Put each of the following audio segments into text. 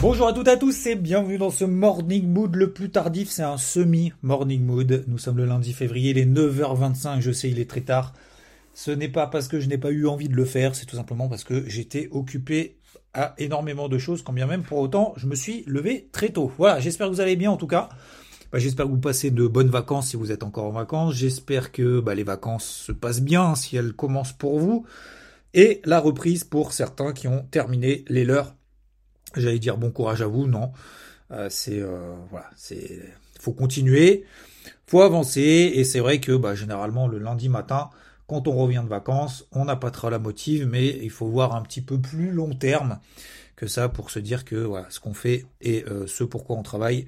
Bonjour à toutes et à tous et bienvenue dans ce Morning Mood le plus tardif. C'est un semi-Morning Mood. Nous sommes le lundi février, il est 9h25. Je sais, il est très tard. Ce n'est pas parce que je n'ai pas eu envie de le faire, c'est tout simplement parce que j'étais occupé à énormément de choses, quand bien même pour autant je me suis levé très tôt. Voilà, j'espère que vous allez bien en tout cas. Bah, j'espère que vous passez de bonnes vacances si vous êtes encore en vacances. J'espère que bah, les vacances se passent bien si elles commencent pour vous. Et la reprise pour certains qui ont terminé les leurs. J'allais dire bon courage à vous, non. Euh, c'est euh, voilà, c'est faut continuer, faut avancer et c'est vrai que bah, généralement le lundi matin, quand on revient de vacances, on n'a pas trop la motive, mais il faut voir un petit peu plus long terme que ça pour se dire que voilà, ce qu'on fait et euh, ce pourquoi on travaille,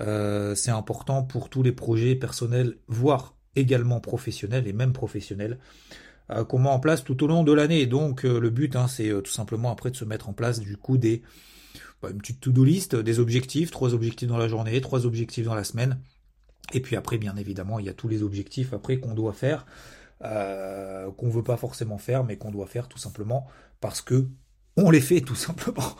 euh, c'est important pour tous les projets personnels, voire également professionnels et même professionnels qu'on met en place tout au long de l'année. Donc euh, le but, hein, c'est tout simplement après de se mettre en place du coup des bah, une petite to-do list, des objectifs, trois objectifs dans la journée, trois objectifs dans la semaine. Et puis après, bien évidemment, il y a tous les objectifs après qu'on doit faire, euh, qu'on veut pas forcément faire, mais qu'on doit faire tout simplement parce que on les fait tout simplement.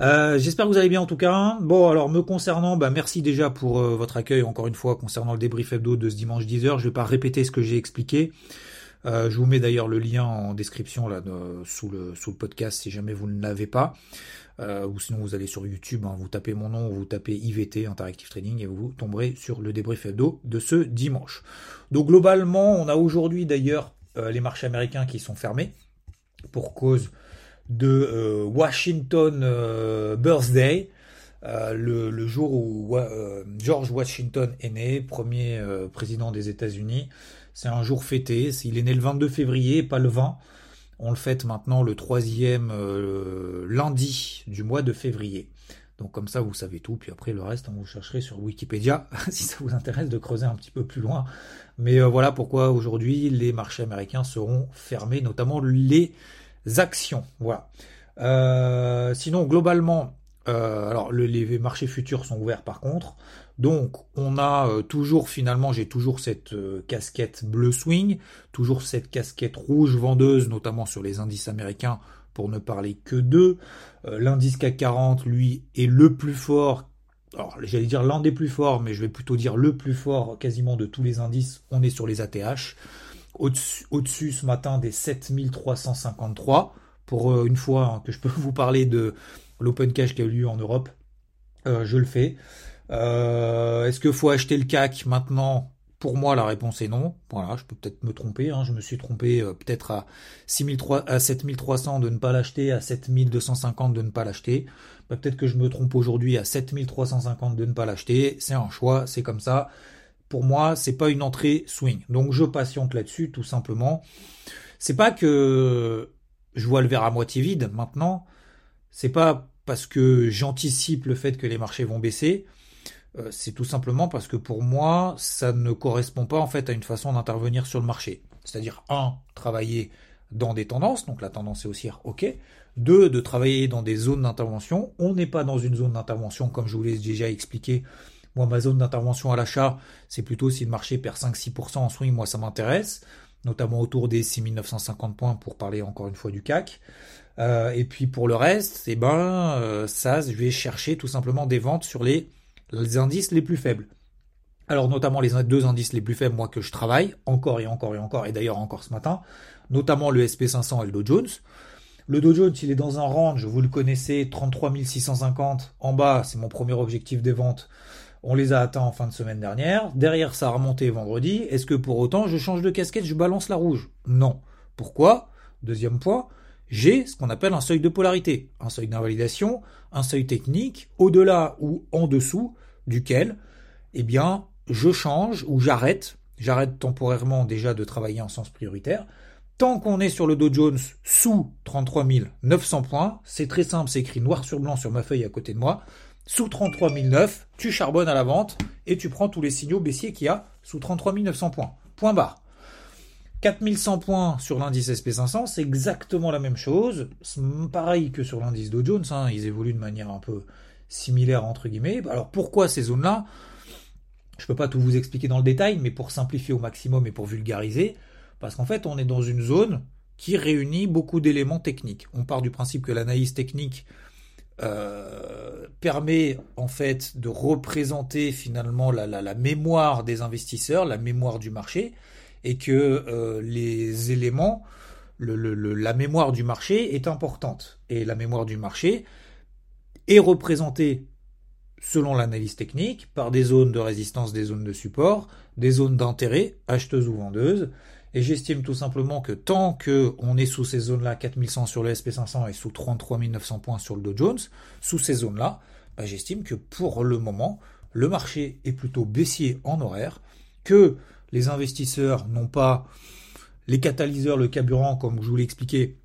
Euh, J'espère que vous allez bien en tout cas. Bon, alors me concernant, bah, merci déjà pour euh, votre accueil encore une fois concernant le débrief hebdo de ce dimanche 10h. Je vais pas répéter ce que j'ai expliqué. Euh, je vous mets d'ailleurs le lien en description là sous le podcast si jamais vous ne l'avez pas. Euh, ou sinon vous allez sur YouTube, hein, vous tapez mon nom, vous tapez IVT Interactive Trading et vous tomberez sur le débrief hebdo de ce dimanche. Donc globalement, on a aujourd'hui d'ailleurs euh, les marchés américains qui sont fermés pour cause de Washington Birthday. Le, le, jour où George Washington est né, premier président des États-Unis, c'est un jour fêté. Il est né le 22 février, pas le 20. On le fête maintenant le troisième euh, lundi du mois de février. Donc comme ça, vous savez tout. Puis après, le reste, vous chercherez sur Wikipédia si ça vous intéresse de creuser un petit peu plus loin. Mais euh, voilà pourquoi aujourd'hui, les marchés américains seront fermés, notamment les actions. Voilà. Euh, sinon, globalement, alors les marchés futurs sont ouverts par contre. Donc on a euh, toujours finalement j'ai toujours cette euh, casquette bleu swing, toujours cette casquette rouge vendeuse notamment sur les indices américains pour ne parler que d'eux. Euh, l'indice CAC 40 lui est le plus fort. Alors j'allais dire l'un des plus forts mais je vais plutôt dire le plus fort quasiment de tous les indices. On est sur les ATH. Au-dessus ce matin des 7353 pour une fois hein, que je peux vous parler de l'open cash qui a eu lieu en Europe. je le fais. Euh, est-ce qu'il faut acheter le CAC maintenant? Pour moi, la réponse est non. Voilà, je peux peut-être me tromper. Hein. Je me suis trompé euh, peut-être à, 6300, à 7300 de ne pas l'acheter, à 7250 de ne pas l'acheter. Bah, peut-être que je me trompe aujourd'hui à 7350 de ne pas l'acheter. C'est un choix, c'est comme ça. Pour moi, c'est pas une entrée swing. Donc je patiente là-dessus, tout simplement. C'est pas que je vois le verre à moitié vide maintenant. C'est pas parce que j'anticipe le fait que les marchés vont baisser. Euh, c'est tout simplement parce que pour moi, ça ne correspond pas en fait à une façon d'intervenir sur le marché. C'est-à-dire, un, travailler dans des tendances, donc la tendance est haussière, ok. Deux, de travailler dans des zones d'intervention. On n'est pas dans une zone d'intervention, comme je vous l'ai déjà expliqué. Moi, ma zone d'intervention à l'achat, c'est plutôt si le marché perd 5-6% en swing, moi ça m'intéresse, notamment autour des 6950 points pour parler encore une fois du CAC. Euh, et puis pour le reste, eh ben euh, ça, je vais chercher tout simplement des ventes sur les indices les plus faibles. Alors notamment les deux indices les plus faibles, moi que je travaille, encore et encore et encore, et d'ailleurs encore ce matin, notamment le SP500 et le Dow Jones. Le Dow Jones, il est dans un range, vous le connaissez, 33 650 en bas, c'est mon premier objectif des ventes. On les a atteints en fin de semaine dernière. Derrière, ça a remonté vendredi. Est-ce que pour autant, je change de casquette, je balance la rouge? Non. Pourquoi? Deuxième point, j'ai ce qu'on appelle un seuil de polarité, un seuil d'invalidation, un seuil technique, au-delà ou en dessous duquel, eh bien, je change ou j'arrête, j'arrête temporairement déjà de travailler en sens prioritaire, Tant qu'on est sur le Dow Jones sous 33 900 points, c'est très simple, c'est écrit noir sur blanc sur ma feuille à côté de moi. Sous 33 009, tu charbonnes à la vente et tu prends tous les signaux baissiers qu'il y a sous 33 900 points. Point barre. 4100 points sur l'indice SP500, c'est exactement la même chose. Pareil que sur l'indice Dow Jones, hein, ils évoluent de manière un peu similaire entre guillemets. Alors pourquoi ces zones-là? Je ne peux pas tout vous expliquer dans le détail, mais pour simplifier au maximum et pour vulgariser, parce qu'en fait on est dans une zone qui réunit beaucoup d'éléments techniques. On part du principe que l'analyse technique euh, permet en fait de représenter finalement la, mémoire des investisseurs, la mémoire du marché, et que euh, les éléments, la mémoire du marché est importante. Et la mémoire du marché est représentée selon l'analyse technique par des zones de résistance, des zones de support, des zones d'intérêt, acheteuses ou vendeuses, et j'estime tout simplement que tant que on est sous ces zones-là, 4100 sur le SP500 et sous 33 900 points sur le Dow Jones, sous ces zones-là, bah, j'estime que pour le moment, le marché est plutôt baissier en horaire, que les investisseurs n'ont pas les catalyseurs, le carburant, comme je vous l'ai expliqué,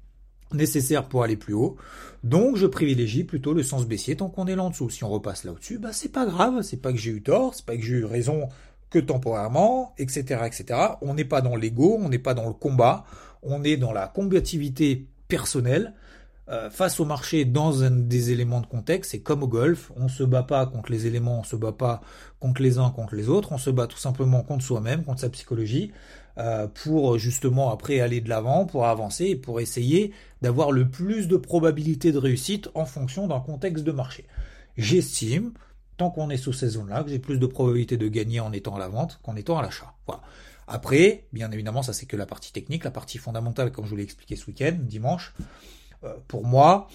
nécessaires pour aller plus haut. Donc je privilégie plutôt le sens baissier tant qu'on est là en dessous. Si on repasse là au-dessus, bah c'est pas grave, c'est pas que j'ai eu tort, c'est pas que j'ai eu raison que temporairement, etc., etc. On n'est pas dans l'ego, on n'est pas dans le combat, on est dans la combativité personnelle euh, face au marché dans un des éléments de contexte. C'est comme au golf, on se bat pas contre les éléments, on se bat pas contre les uns contre les autres, on se bat tout simplement contre soi-même, contre sa psychologie, euh, pour justement après aller de l'avant, pour avancer pour essayer d'avoir le plus de probabilité de réussite en fonction d'un contexte de marché. J'estime tant qu'on est sous ces zones-là, que j'ai plus de probabilité de gagner en étant à la vente qu'en étant à l'achat. Après, bien évidemment, ça c'est que la partie technique, la partie fondamentale, comme je vous l'ai expliqué ce week-end, dimanche. Euh, pour moi,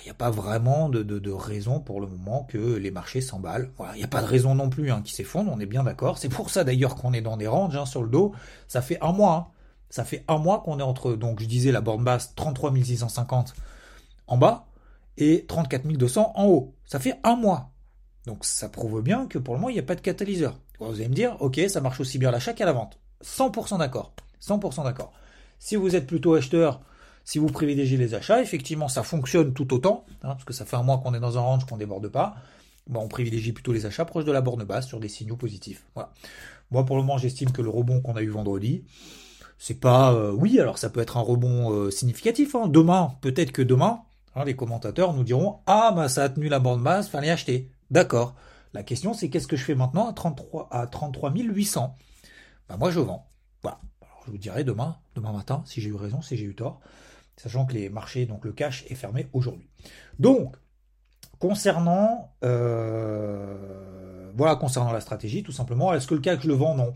il n'y a pas vraiment de, de, raison pour le moment que les marchés s'emballent. Il n'y a pas de raison non plus hein, qui s'effondrent, on est bien d'accord. C'est pour ça d'ailleurs qu'on est dans des ranges hein, sur le dos. Ça fait un mois. Hein. Ça fait un mois qu'on est entre, donc je disais la borne basse 33 650 en bas et 34 200 en haut. Ça fait un mois. Donc ça prouve bien que pour le moment, il n'y a pas de catalyseur. Vous allez me dire, ok, ça marche aussi bien à l'achat qu'à la vente. 100% d'accord. 100% d'accord. Si vous êtes plutôt acheteur, si vous privilégiez les achats, effectivement, ça fonctionne tout autant, hein, parce que ça fait un mois qu'on est dans un range qu'on ne déborde pas. On privilégie plutôt les achats proches de la borne basse sur des signaux positifs. Moi, pour le moment, j'estime que le rebond qu'on a eu vendredi, c'est pas, euh, oui, alors ça peut être un rebond euh, significatif. Hein. Demain, peut-être que demain, hein, les commentateurs nous diront, ah, bah ça a tenu la borne basse, fallait acheter. D'accord. La question, c'est qu'est-ce que je fais maintenant à 33, à 33 800 bah, Moi, je vends. Voilà. Je vous dirai demain, demain matin, si j'ai eu raison, si j'ai eu tort, sachant que les marchés, donc le cash est fermé aujourd'hui. Donc, concernant, euh, voilà, concernant la stratégie, tout simplement, est-ce que le CAC, je le vends? Non.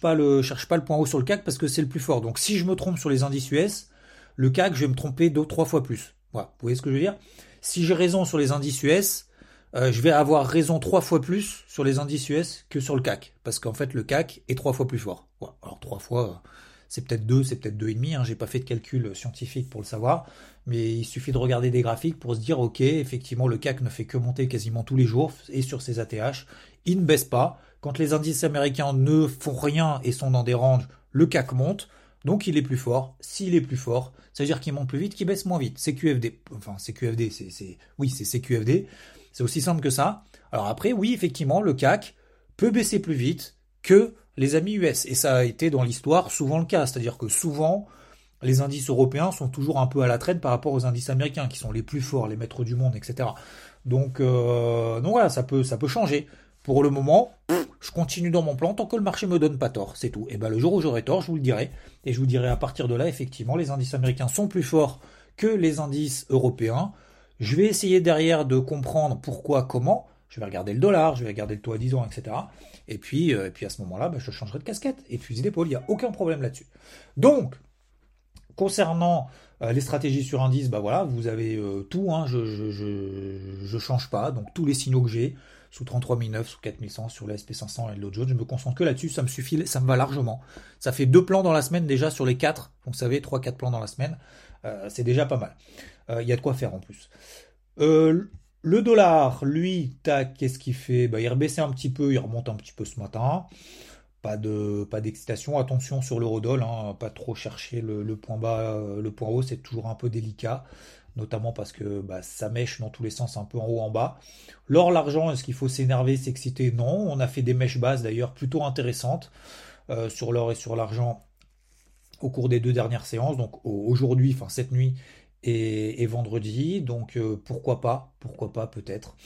Pas le, cherche pas le point haut sur le CAC parce que c'est le plus fort. Donc, si je me trompe sur les indices US, le CAC, je vais me tromper deux, trois fois plus. Voilà. Vous voyez ce que je veux dire? Si j'ai raison sur les indices US, euh, je vais avoir raison trois fois plus sur les indices US que sur le CAC, parce qu'en fait le CAC est trois fois plus fort. alors trois fois, c'est peut-être deux, c'est peut-être deux et demi. Hein, J'ai pas fait de calcul scientifique pour le savoir, mais il suffit de regarder des graphiques pour se dire ok, effectivement le CAC ne fait que monter quasiment tous les jours et sur ses ATH, il ne baisse pas. Quand les indices américains ne font rien et sont dans des ranges, le CAC monte. Donc il est plus fort. S'il est plus fort, ça veut dire qu'il monte plus vite, qu'il baisse moins vite. CQFD, enfin CQFD, c'est oui c'est CQFD. C'est aussi simple que ça. Alors après, oui, effectivement, le CAC peut baisser plus vite que les amis US. Et ça a été dans l'histoire souvent le cas. C'est-à-dire que souvent, les indices européens sont toujours un peu à la traîne par rapport aux indices américains, qui sont les plus forts, les maîtres du monde, etc. Donc, euh, donc voilà, ça peut, ça peut changer. Pour le moment, je continue dans mon plan tant que le marché me donne pas tort, c'est tout. Et ben le jour où j'aurai tort, je vous le dirai. Et je vous dirai à partir de là, effectivement, les indices américains sont plus forts que les indices européens. Je vais essayer derrière de comprendre pourquoi, comment. Je vais regarder le dollar, je vais regarder le taux à 10 ans, etc. Et puis, euh, puis à ce moment-là, bah, je changerai de casquette et de fusil d'épaule. Il n'y a aucun problème là-dessus. Donc, concernant euh, les stratégies sur indice, bah voilà, vous avez euh, tout. Hein, je, je, change pas. Donc tous les signaux que j'ai sous 33009, sous 4100, sur le SP500 et le Dow Jones, je me concentre que là-dessus. Ça me suffit, ça me va largement. Ça fait deux plans dans la semaine déjà sur les quatre. Vous savez, trois, quatre plans dans la semaine. C'est déjà pas mal. Il euh, y a de quoi faire en plus. Euh, le dollar, lui, tac, qu'est-ce qu'il fait? Bah, Il rebaissait un petit peu, il remonte un petit peu ce matin. pas de pas d'excitation. Attention sur l'eurodoll, hein, pas trop chercher le, point bas, le point haut, c'est toujours un peu délicat, notamment parce que bah, ça mèche dans tous les sens, un peu en haut, en bas. L'or, l'argent, est-ce qu'il faut s'énerver, s'exciter? Non. On a fait des mèches basses d'ailleurs plutôt intéressantes euh, sur l'or et sur l'argent au cours des deux dernières séances, donc aujourd'hui, enfin cette nuit et, vendredi. Donc euh, pourquoi pas, pourquoi pas peut-être.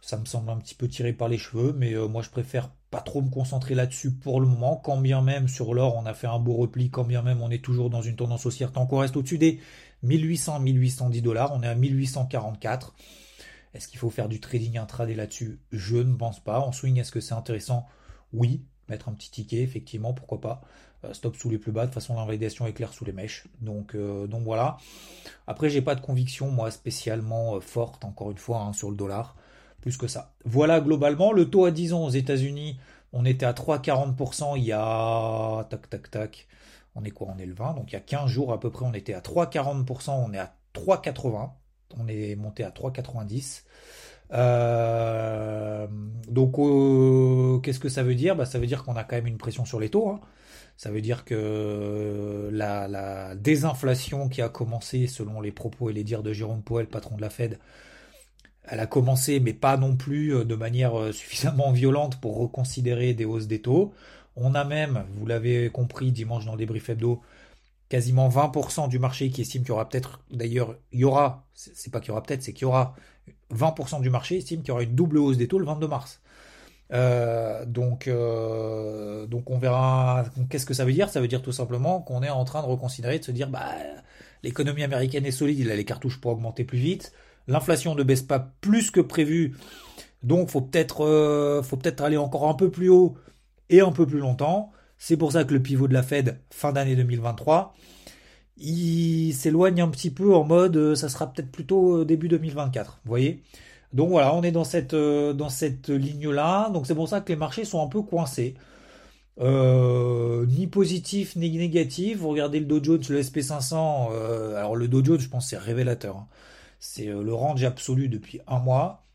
Ça me semble un petit peu tiré par les cheveux, mais euh, moi je préfère pas trop me concentrer là-dessus pour le moment. Quand bien même sur l'or on a fait un beau repli, quand bien même on est toujours dans une tendance haussière, tant qu'on reste au-dessus des 1800-1810 dollars, on est à 1844. Est-ce qu'il faut faire du trading intraday là-dessus? Je ne pense pas. En swing, est-ce que c'est intéressant? Oui. Mettre un petit ticket, effectivement, pourquoi pas. Euh, stop sous les plus bas, de toute façon l'invalidation est claire sous les mèches. Donc, euh, voilà. Après, j'ai pas de conviction, moi, spécialement euh, forte, encore une fois, hein, sur le dollar plus que ça. Voilà globalement le taux à 10 ans aux États-Unis. On était à 3,40% il y a tac tac tac. On est quoi? On est le 20, donc il y a 15 jours à peu près, on était à 3,40%, on est à 3,80. On est monté à 3,90. Euh, donc, qu'est-ce que ça veut dire? Bah, Ça veut dire qu'on a quand même une pression sur les taux. Hein. Ça veut dire que la, la, désinflation qui a commencé, selon les propos et les dires de Jérôme Powell, patron de la Fed, elle a commencé, mais pas non plus euh, de manière euh, suffisamment violente pour reconsidérer des hausses des taux. On a même, vous l'avez compris dimanche dans le débrief hebdo, quasiment 20% du marché qui estime qu'il y aura peut-être, d'ailleurs, il y aura, c'est pas qu'il y aura peut-être, c'est qu'il y aura 20% du marché estime qu'il y aura une double hausse des taux le 22 mars. Euh, donc, donc on verra. Qu'est-ce que ça veut dire Ça veut dire tout simplement qu'on est en train de reconsidérer, de se dire, bah, l'économie américaine est solide, il a les cartouches pour augmenter plus vite. L'inflation ne baisse pas plus que prévu, donc faut peut-être euh, faut peut-être aller encore un peu plus haut et un peu plus longtemps. C'est pour ça que le pivot de la Fed fin d'année 2023, il s'éloigne un petit peu en mode euh, ça sera peut-être plutôt euh, début 2024. Vous voyez? Donc voilà, on est dans cette dans cette ligne là. Donc c'est pour ça que les marchés sont un peu coincés. ni positif ni négatif. Vous regardez le Dow Jones, le SP500. alors le Dow Jones, je pense c'est révélateur. Hein. C'est euh, le range absolu depuis un mois.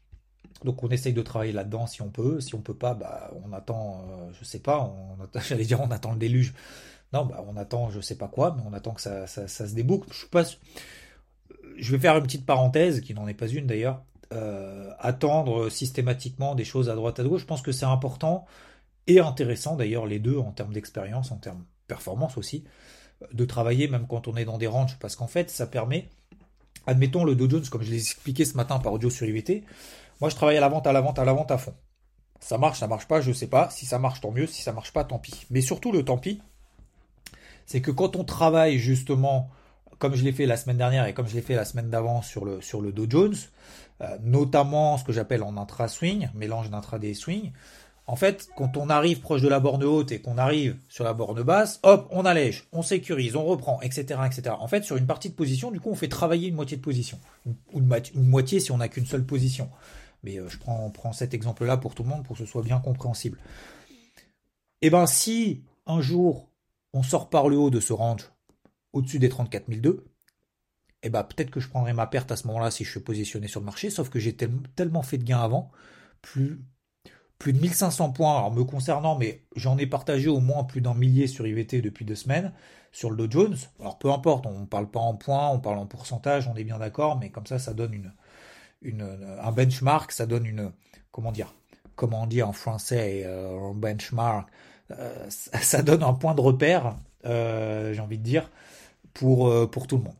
Donc on essaye de travailler là-dedans si on peut. Si on peut pas, bah, on attend, euh, je sais pas, j'allais dire on attend le déluge. Non, bah, on attend je sais pas quoi, mais on attend que ça, se déboucle. Je, je vais faire une petite parenthèse, qui n'en est pas une d'ailleurs. Euh, attendre systématiquement des choses à droite à gauche, je pense que c'est important et intéressant d'ailleurs les deux en termes d'expérience, en termes de performance aussi, de travailler même quand on est dans des ranges, parce qu'en fait ça permet admettons le Dow Jones, comme je l'ai expliqué ce matin par audio sur IVT, moi je travaille à la vente, à la vente, à la vente à fond. Ça marche, ça marche pas, je sais pas. Si ça marche, tant mieux. Si ça marche pas, tant pis. Mais surtout, le tant pis, c'est que quand on travaille justement, comme je l'ai fait la semaine dernière et comme je l'ai fait la semaine d'avant sur le, sur le Dow Jones, euh, notamment ce que j'appelle en intra-swing, mélange d'intra-day swing, en fait, quand on arrive proche de la borne haute et qu'on arrive sur la borne basse, hop, on allège, on sécurise, on reprend, etc., etc. En fait, sur une partie de position, du coup, on fait travailler une moitié de position. Ou une, moitié si on n'a qu'une seule position. Mais euh, je prends, prends cet exemple-là pour tout le monde pour que ce soit bien compréhensible. Eh ben, si un jour on sort par le haut de ce range au-dessus des 34 002, eh ben, peut-être que je prendrai ma perte à ce moment-là si je suis positionné sur le marché, sauf que j'ai tellement fait de gains avant, plus plus de 1500 points, alors me concernant, mais j'en ai partagé au moins plus d'un millier sur IVT depuis deux semaines, sur le Dow Jones. Alors peu importe, on ne parle pas en points, on parle en pourcentage, on est bien d'accord, mais comme ça, ça donne une, un benchmark, ça donne une, comment dire, comment on dit en français, euh, un benchmark, euh, ça donne un point de repère, euh, j'ai envie de dire, pour, pour tout le monde.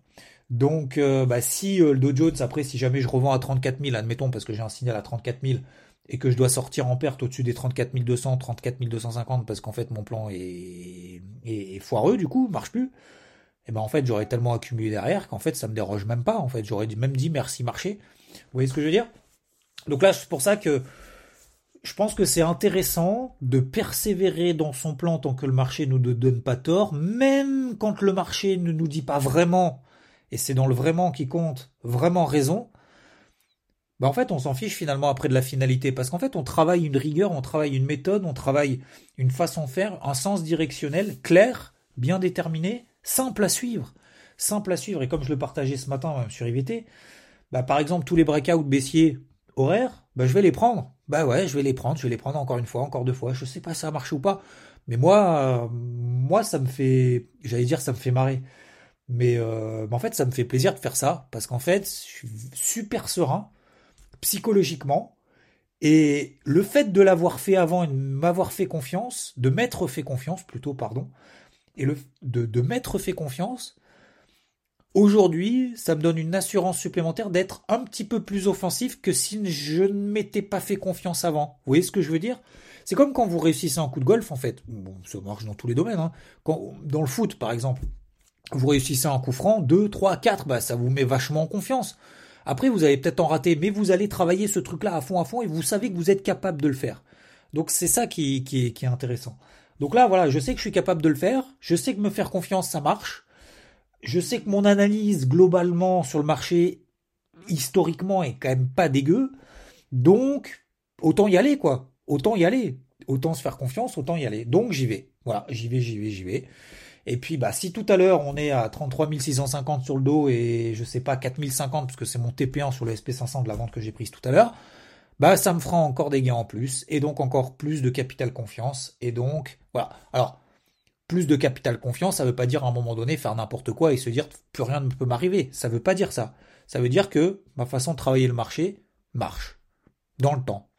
Donc, bah, si le Dow Jones, après, si jamais je revends à 34 000, admettons, parce que j'ai un signal à 34 000, et que je dois sortir en perte au-dessus des 34 200, 34 250 parce qu'en fait mon plan est, est, foireux du coup, marche plus. Et ben en fait j'aurais tellement accumulé derrière qu'en fait ça me déroge même pas. En fait j'aurais même dit merci marché. Vous voyez ce que je veux dire? Donc là c'est pour ça que je pense que c'est intéressant de persévérer dans son plan tant que le marché ne nous donne pas tort, même quand le marché ne nous dit pas vraiment, et c'est dans le vraiment qui compte, vraiment raison, bah en fait on s'en fiche finalement après de la finalité parce qu'en fait on travaille une rigueur, on travaille une méthode, on travaille une façon de faire, un sens directionnel clair, bien déterminé, simple à suivre, simple à suivre et comme je le partageais ce matin sur IVT, bah par exemple tous les breakouts baissiers horaires, bah je vais les prendre Bah ouais, je vais les prendre, je vais les prendre encore une fois, encore deux fois. Je sais pas si ça a marché ou pas. Mais moi, euh, moi, ça me fait, j'allais dire, ça me fait marrer. Mais euh, en fait, ça me fait plaisir de faire ça parce qu'en fait, je suis super serein psychologiquement. Et le fait de l'avoir fait avant et de m'avoir fait confiance, de m'être fait confiance plutôt, pardon, et le, de m'être fait confiance, aujourd'hui, ça me donne une assurance supplémentaire d'être un petit peu plus offensif que si je ne m'étais pas fait confiance avant. Vous voyez ce que je veux dire? C'est comme quand vous réussissez un coup de golf, en fait. Bon, ça marche dans tous les domaines. Hein. Quand, dans le foot, par exemple, vous réussissez un coup franc, 2, 3, 4, bah, ça vous met vachement en confiance. Après, vous allez peut-être en rater, mais vous allez travailler ce truc-là à fond, à fond, et vous savez que vous êtes capable de le faire. Donc c'est ça qui, qui, qui est intéressant. Donc là, voilà, je sais que je suis capable de le faire, je sais que me faire confiance, ça marche. Je sais que mon analyse globalement sur le marché, historiquement, est quand même pas dégueu. Donc, autant y aller, quoi. Autant y aller. Autant se faire confiance, autant y aller. Donc j'y vais. Voilà, j'y vais, j'y vais, j'y vais. Et puis, bah, si tout à l'heure on est à 33 650 sur le dos et je sais pas 4050 parce que c'est mon TP1 sur le SP500 de la vente que j'ai prise tout à l'heure, bah, ça me fera encore des gains en plus et donc encore plus de capital confiance. Et donc, voilà. Alors, plus de capital confiance, ça veut pas dire à un moment donné faire n'importe quoi et se dire plus rien ne peut m'arriver. Ça veut pas dire ça. Ça veut dire que ma façon de travailler le marché marche dans le temps,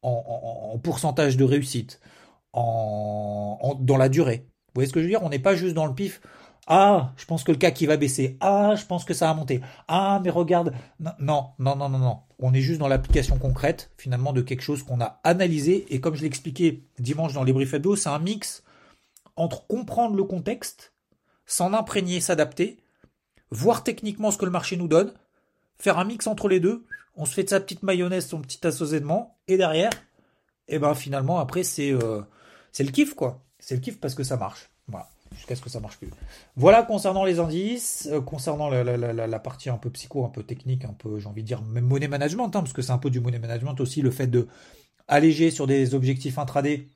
en, pourcentage de réussite, en, dans la durée. Vous voyez ce que je veux dire? On n'est pas juste dans le pif. Ah, je pense que le CAC qui va baisser. Ah, je pense que ça va monter. Ah, mais regarde. Non, non, non, non, non. On est juste dans l'application concrète, finalement, de quelque chose qu'on a analysé. Et comme je l'ai expliqué dimanche dans les briefs hebdo, c'est un mix entre comprendre le contexte, s'en imprégner, s'adapter, voir techniquement ce que le marché nous donne, faire un mix entre les deux. On se fait de sa petite mayonnaise, son petit assaisonnement, et derrière, et eh ben finalement après c'est euh, c'est le kiff quoi. C'est le kiff parce que ça marche. Voilà. Jusqu'à ce que ça marche plus. Voilà concernant les indices, euh, concernant la, partie un peu psycho, un peu technique, un peu, j'ai envie de dire, même money management, hein, parce que c'est un peu du money management aussi, le fait de alléger sur des objectifs intraday,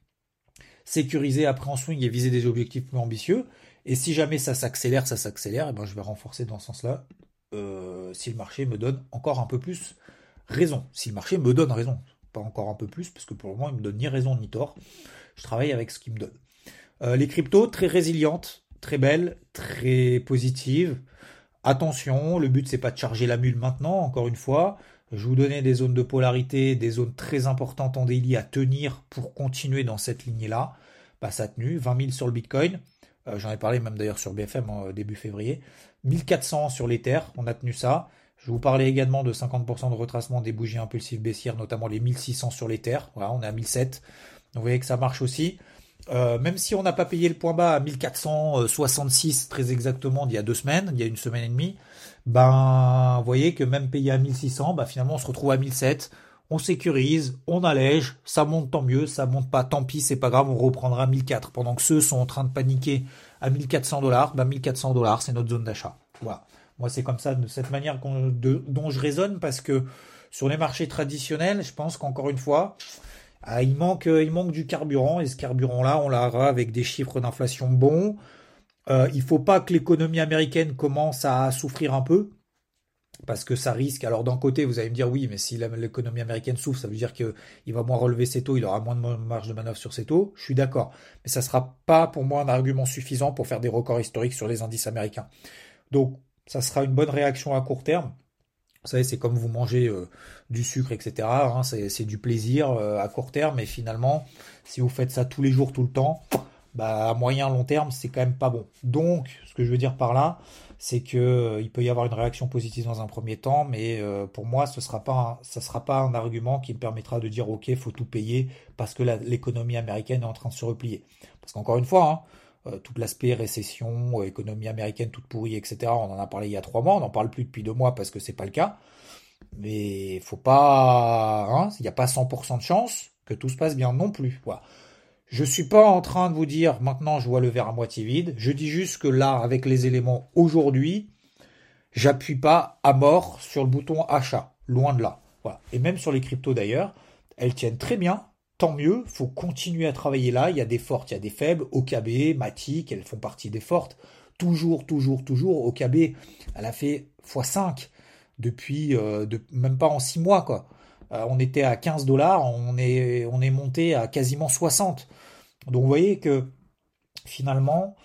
sécuriser après en swing et viser des objectifs plus ambitieux. Et si jamais ça s'accélère, ça s'accélère, et eh ben je vais renforcer dans ce sens-là. Euh, si le marché me donne encore un peu plus raison. Si le marché me donne raison. Pas encore un peu plus, parce que pour le moment, il me donne ni raison ni tort. Je travaille avec ce qu'il me donne. Euh, les cryptos, très résilientes, très belles, très positives. Attention, le but c'est pas de charger la mule maintenant, encore une fois. Je vous donnais des zones de polarité, des zones très importantes en daily à tenir pour continuer dans cette lignée-là. Bah, ça a tenu, 20 000 sur le Bitcoin. Euh, j'en ai parlé même d'ailleurs sur BFM en début février. 1400 sur l'Ether, on a tenu ça. Je vous parlais également de 50% de retracement des bougies impulsives baissières, notamment les 1600 sur l'Ether. Voilà, on est à 1007. Donc vous voyez que ça marche aussi. Euh, même si on n'a pas payé le point bas à 1466 très exactement d'il y a deux semaines, il y a une semaine et demie, ben vous voyez que même payé à 1600, ben, finalement on se retrouve à 1007, on sécurise, on allège, ça monte tant mieux, ça monte pas tant pis, c'est pas grave, on reprendra à 1004. Pendant que ceux sont en train de paniquer à 1400 dollars, ben 1400 dollars c'est notre zone d'achat. Voilà. Moi c'est comme ça, de cette manière dont je raisonne parce que sur les marchés traditionnels, je pense qu'encore une fois, ah, il, manque, euh, il manque du carburant et ce carburant-là, on l'aura avec des chiffres d'inflation bons. Euh, il ne faut pas que l'économie américaine commence à souffrir un peu parce que ça risque. Alors d'un côté, vous allez me dire oui, mais si l'économie américaine souffre, ça veut dire qu'il va moins relever ses taux, il aura moins de marge de manœuvre sur ses taux. Je suis d'accord, mais ça ne sera pas pour moi un argument suffisant pour faire des records historiques sur les indices américains. Donc ça sera une bonne réaction à court terme. Vous savez, c'est comme vous mangez euh, du sucre, etc. Hein, c'est du plaisir euh, à court terme, mais finalement, si vous faites ça tous les jours, tout le temps, bah, à moyen long terme, c'est quand même pas bon. Donc, ce que je veux dire par là, c'est que euh, il peut y avoir une réaction positive dans un premier temps, mais pour moi, ce sera pas, ça sera pas un argument qui me permettra de dire ok, faut tout payer parce que l'économie américaine est en train de se replier. Parce qu'encore une fois, hein, euh, tout l'aspect récession, euh, économie américaine toute pourrie, etc. On en a parlé il y a trois mois, on n'en parle plus depuis deux mois parce que c'est pas le cas. Mais faut pas, hein, il n'y a pas 100% de chance que tout se passe bien non plus. Voilà. Je suis pas en train de vous dire maintenant je vois le verre à moitié vide. Je dis juste que là, avec les éléments aujourd'hui, j'appuie pas à mort sur le bouton achat. Loin de là. Et même sur les cryptos d'ailleurs, elles tiennent très bien tant mieux, faut continuer à travailler là. Il y a des fortes, il y a des faibles. OKB, Matic, elles font partie des fortes. Toujours, toujours, toujours. OKB, elle a fait x5 depuis, euh, même pas en 6 mois, quoi. on était à 15 dollars, on est, on est monté à quasiment 60. Donc vous voyez que finalement,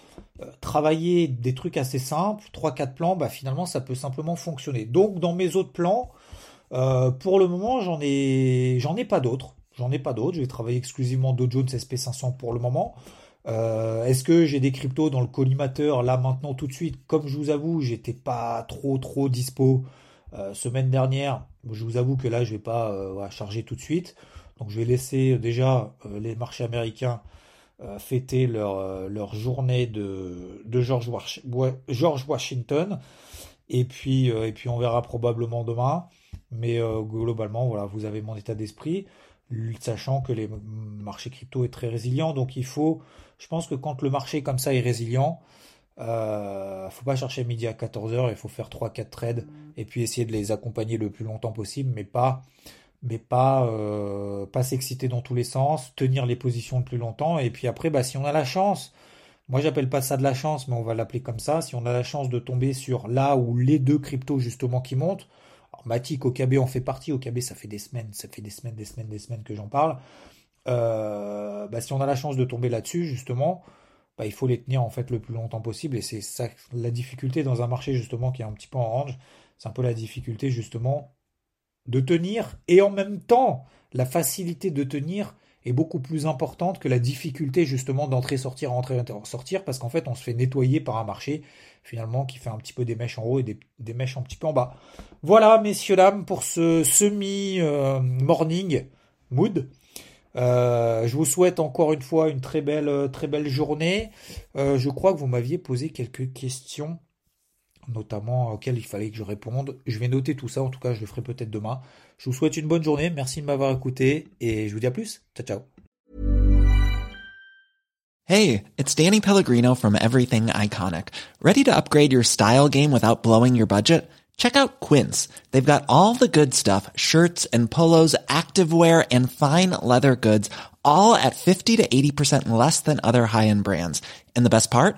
travailler des trucs assez simples, 3-4 plans, bah, finalement ça peut simplement fonctionner. Donc dans mes autres plans, pour le moment j'en ai, pas d'autres. J'en ai pas d'autres. Je vais travailler exclusivement Dow Jones SP500 pour le moment. Euh, est-ce que j'ai des cryptos dans le collimateur là maintenant tout de suite? Comme je vous avoue, j'étais pas trop trop dispo euh, semaine dernière. Je vous avoue que là, je vais pas euh, charger tout de suite. Donc je vais laisser déjà les marchés américains fêter leur, leur journée de, de George, Washington. Et puis, et puis on verra probablement demain. Mais globalement, voilà, vous avez mon état d'esprit sachant que les marchés crypto est très résilient. Donc il faut, je pense que quand le marché comme ça est résilient, euh, faut pas chercher midi à 14h, il faut faire 3-4 trades et puis essayer de les accompagner le plus longtemps possible, mais pas mais pas euh, pas s'exciter dans tous les sens, tenir les positions le plus longtemps et puis après bah si on a la chance, moi j'appelle pas ça de la chance mais on va l'appeler comme ça, si on a la chance de tomber sur là où les deux cryptos justement qui montent, Matic, OKB en fait partie. OKB, ça fait des semaines, ça fait des semaines, des semaines, des semaines que j'en parle. Euh, bah, si on a la chance de tomber là-dessus, justement, bah, il faut les tenir en fait le plus longtemps possible. Et c'est ça la difficulté dans un marché justement qui est un petit peu en range. C'est un peu la difficulté justement de tenir et en même temps la facilité de tenir est beaucoup plus importante que la difficulté justement d'entrer, sortir, entrer, sortir, parce qu'en fait on se fait nettoyer par un marché finalement qui fait un petit peu des mèches en haut et des, mèches un petit peu en bas. Voilà messieurs dames pour ce semi-morning euh, mood. Euh, je vous souhaite encore une fois une très belle, très belle journée. Euh, je crois que vous m'aviez posé quelques questions, notamment auxquelles il fallait que je réponde. Je vais noter tout ça, en tout cas je le ferai peut-être demain. Je vous souhaite une bonne journée, merci de m'avoir écouté et je vous dis à plus. Ciao ciao. Hey, it's Danny Pellegrino from Everything Iconic. Ready to upgrade your style game without blowing your budget? Check out Quince. They've got all the good stuff, shirts and polos, activewear and fine leather goods, all at 50 to 80% less than other high-end brands. And the best part?